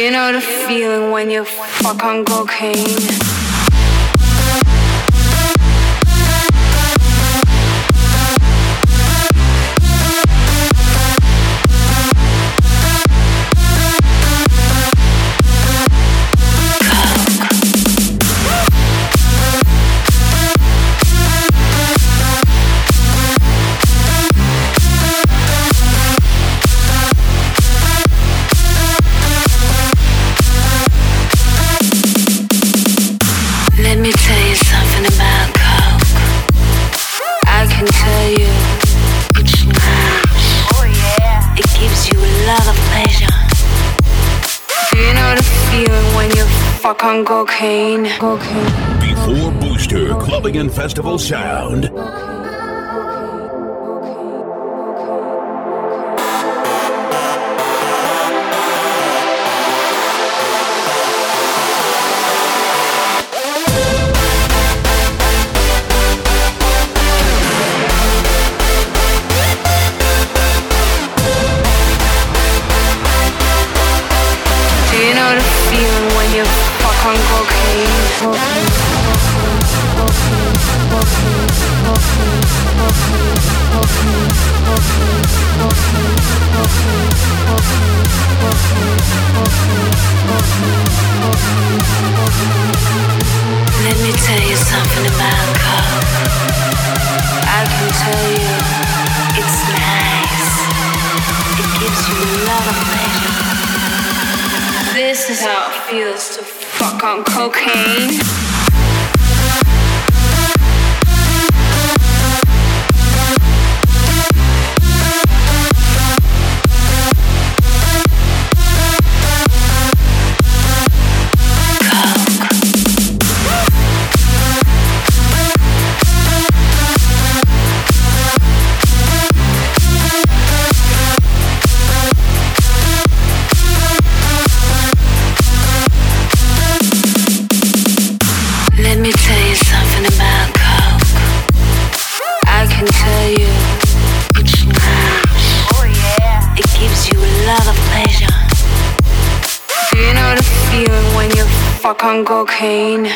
You know the feeling when you fuck on cocaine. fuck on cocaine. cocaine. Before Booster Clubbing and Festival Sound.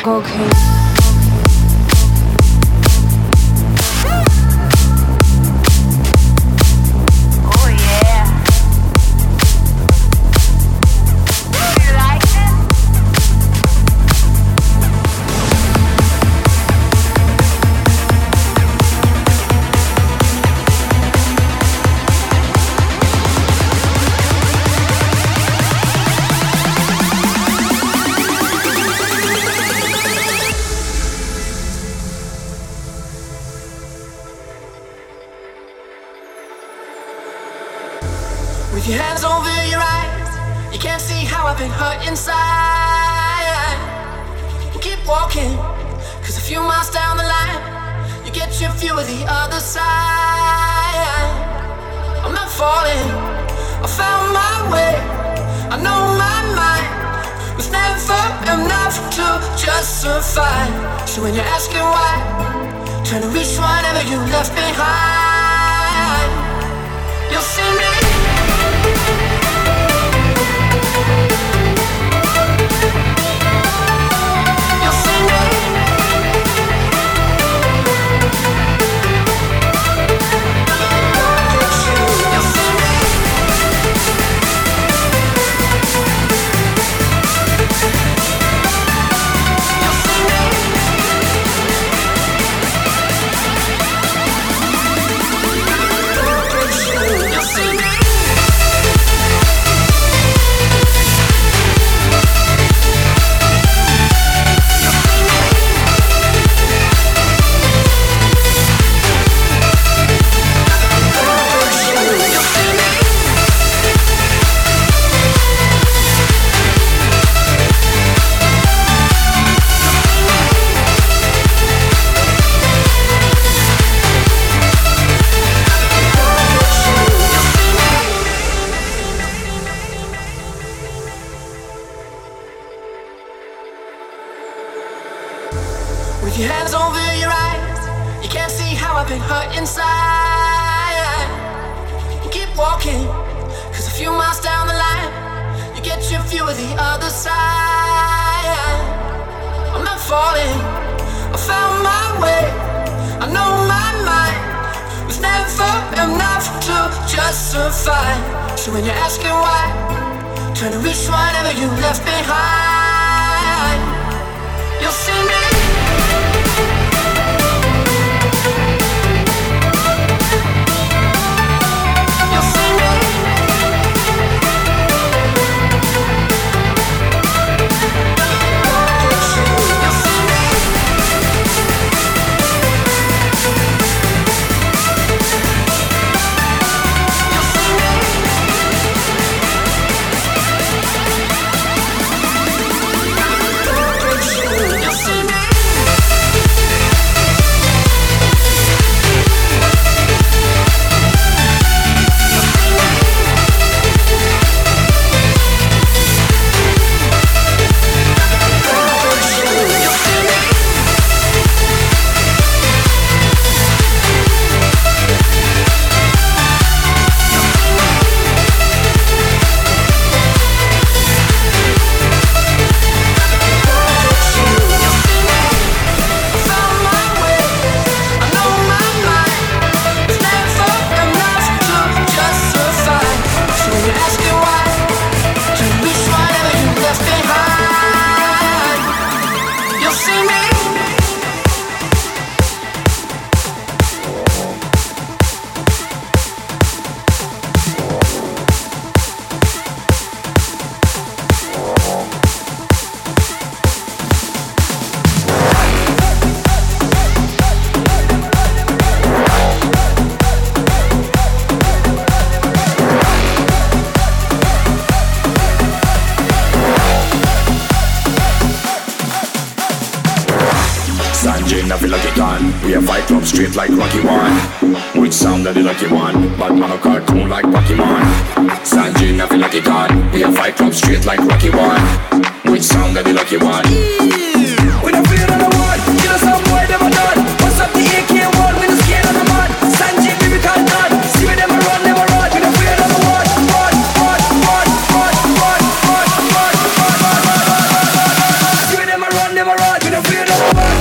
Okay. know why.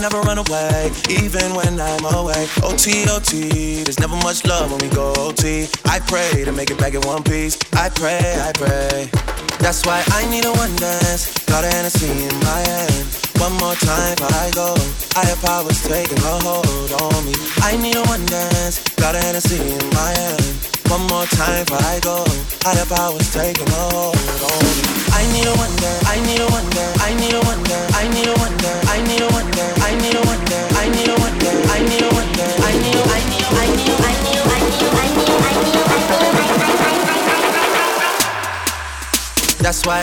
Never run away, even when I'm away. OT, OT, there's never much love when we go OT. I pray to make it back in one piece. I pray, I pray. That's why I need a one dance. Got a Hennessy in my hand. One more time before I go. Higher powers taking a hold on me. I need a one dance. Got a Hennessy in my hand. One more time before I go. Higher powers taking hold on me. I need a wonder. I need a wonder. I need a wonder. I need a wonder. I need a wonder. I need a wonder. I need a wonder. I need a wonder. I need a. I need a. I need a. I need a. I need a. I need a. I need a. That's why.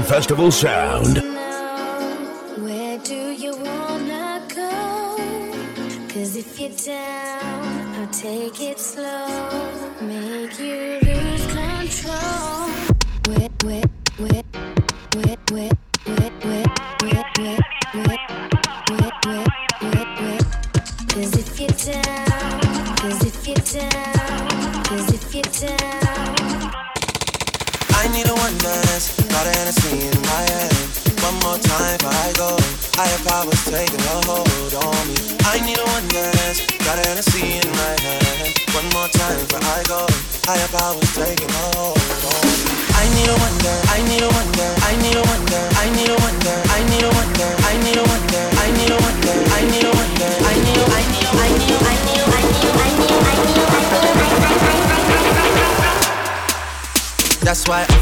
Festival Sound. why I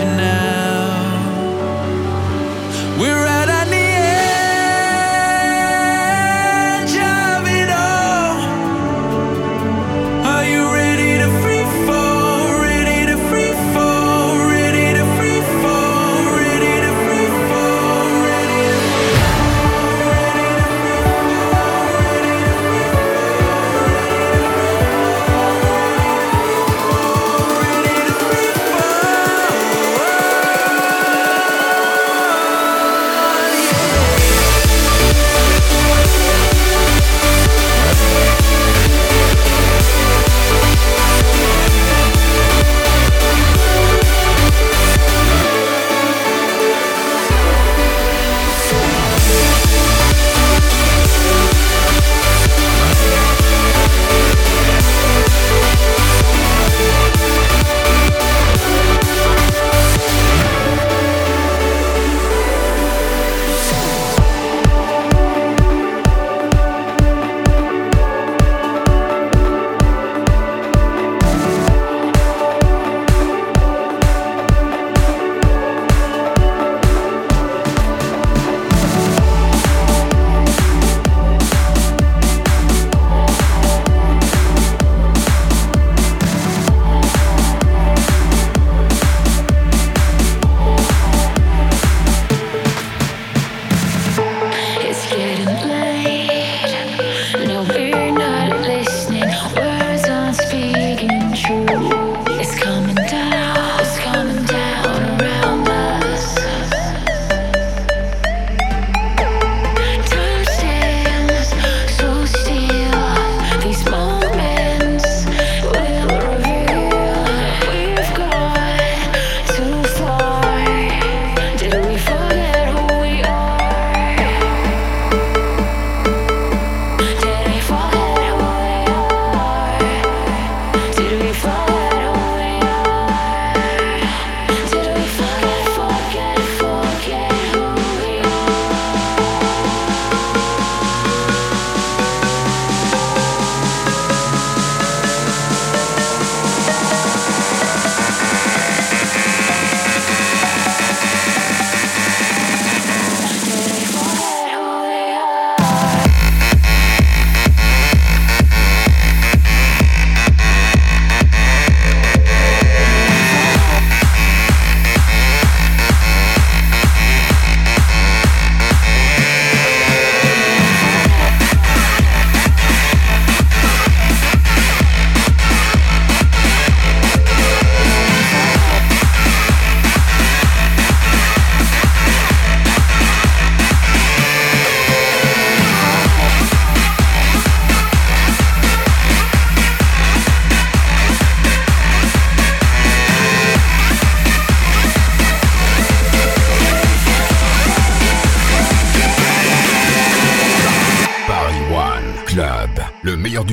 you now. We're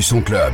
son club,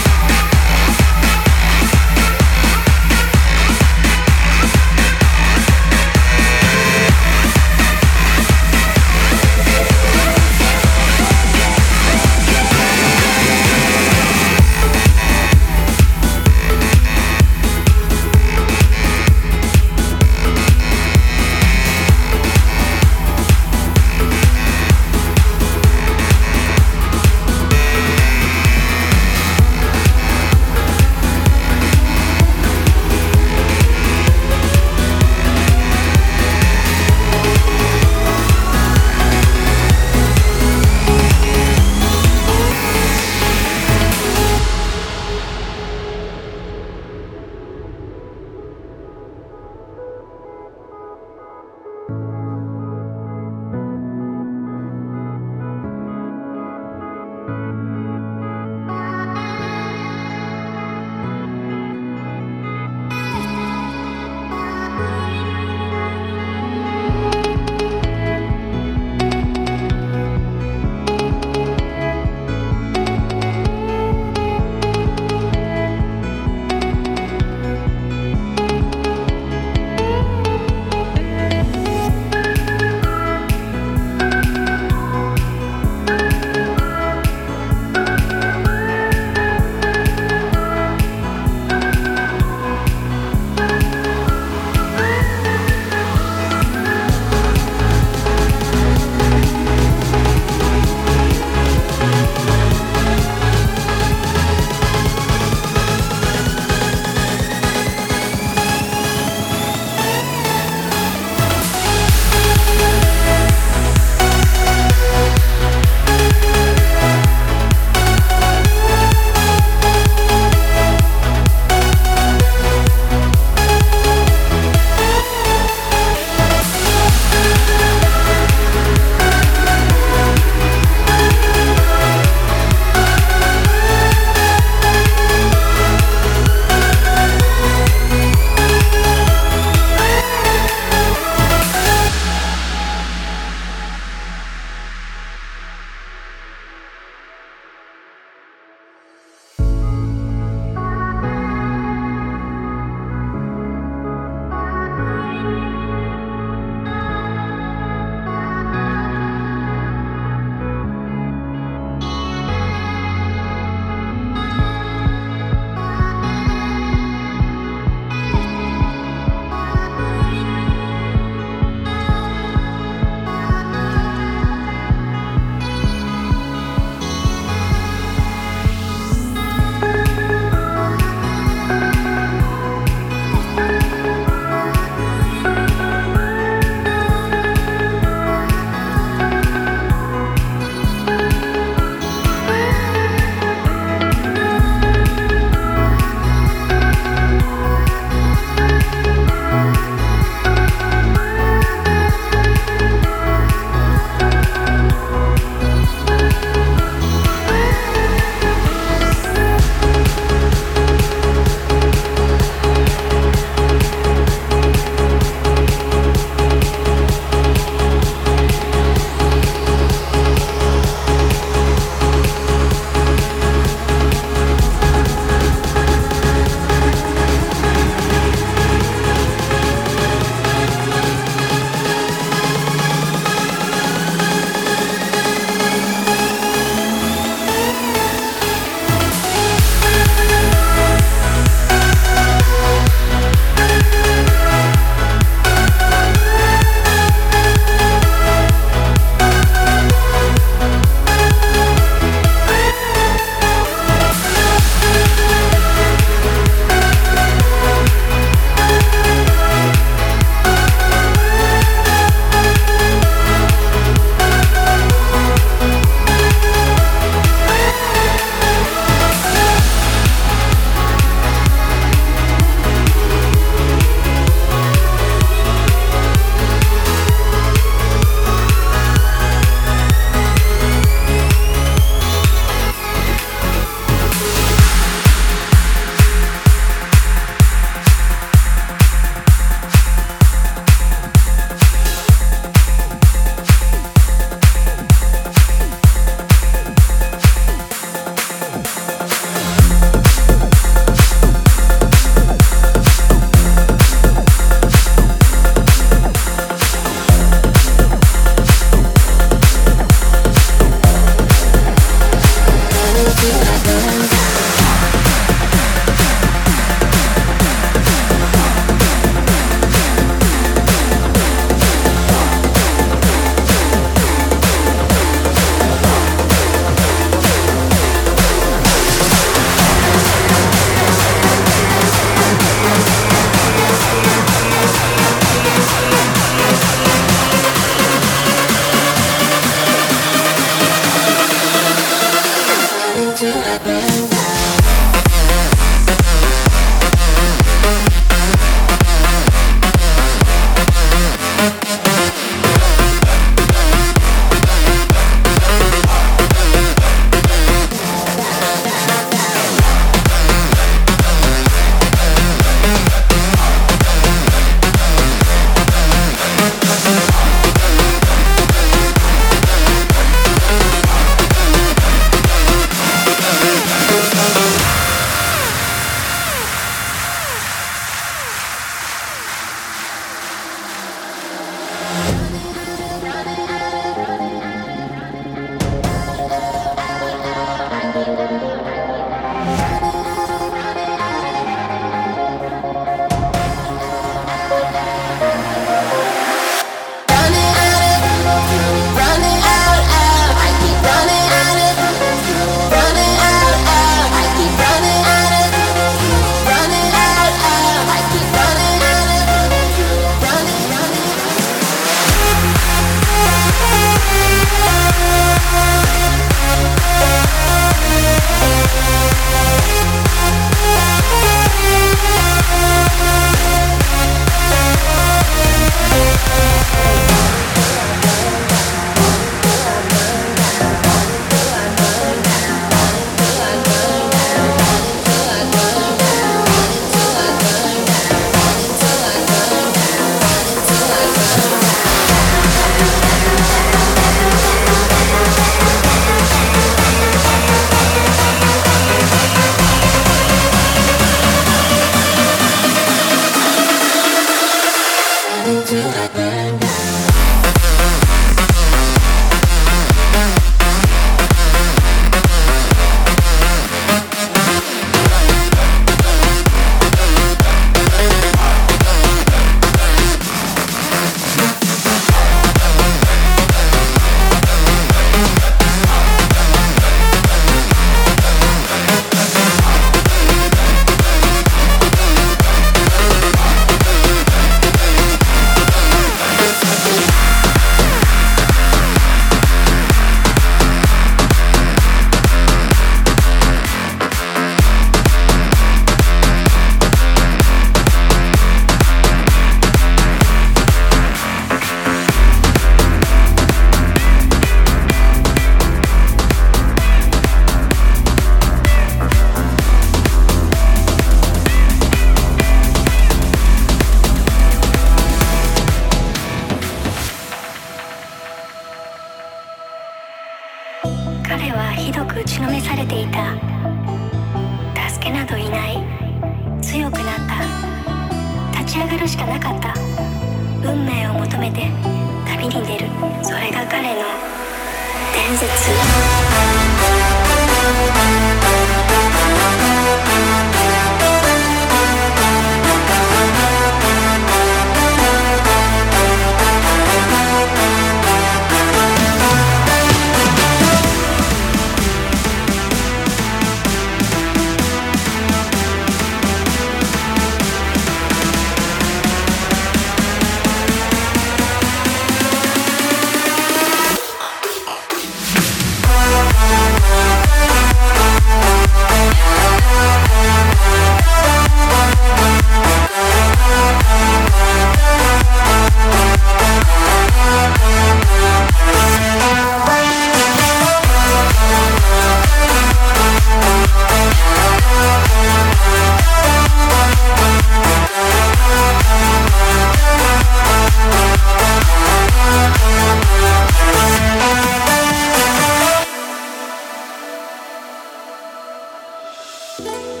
club,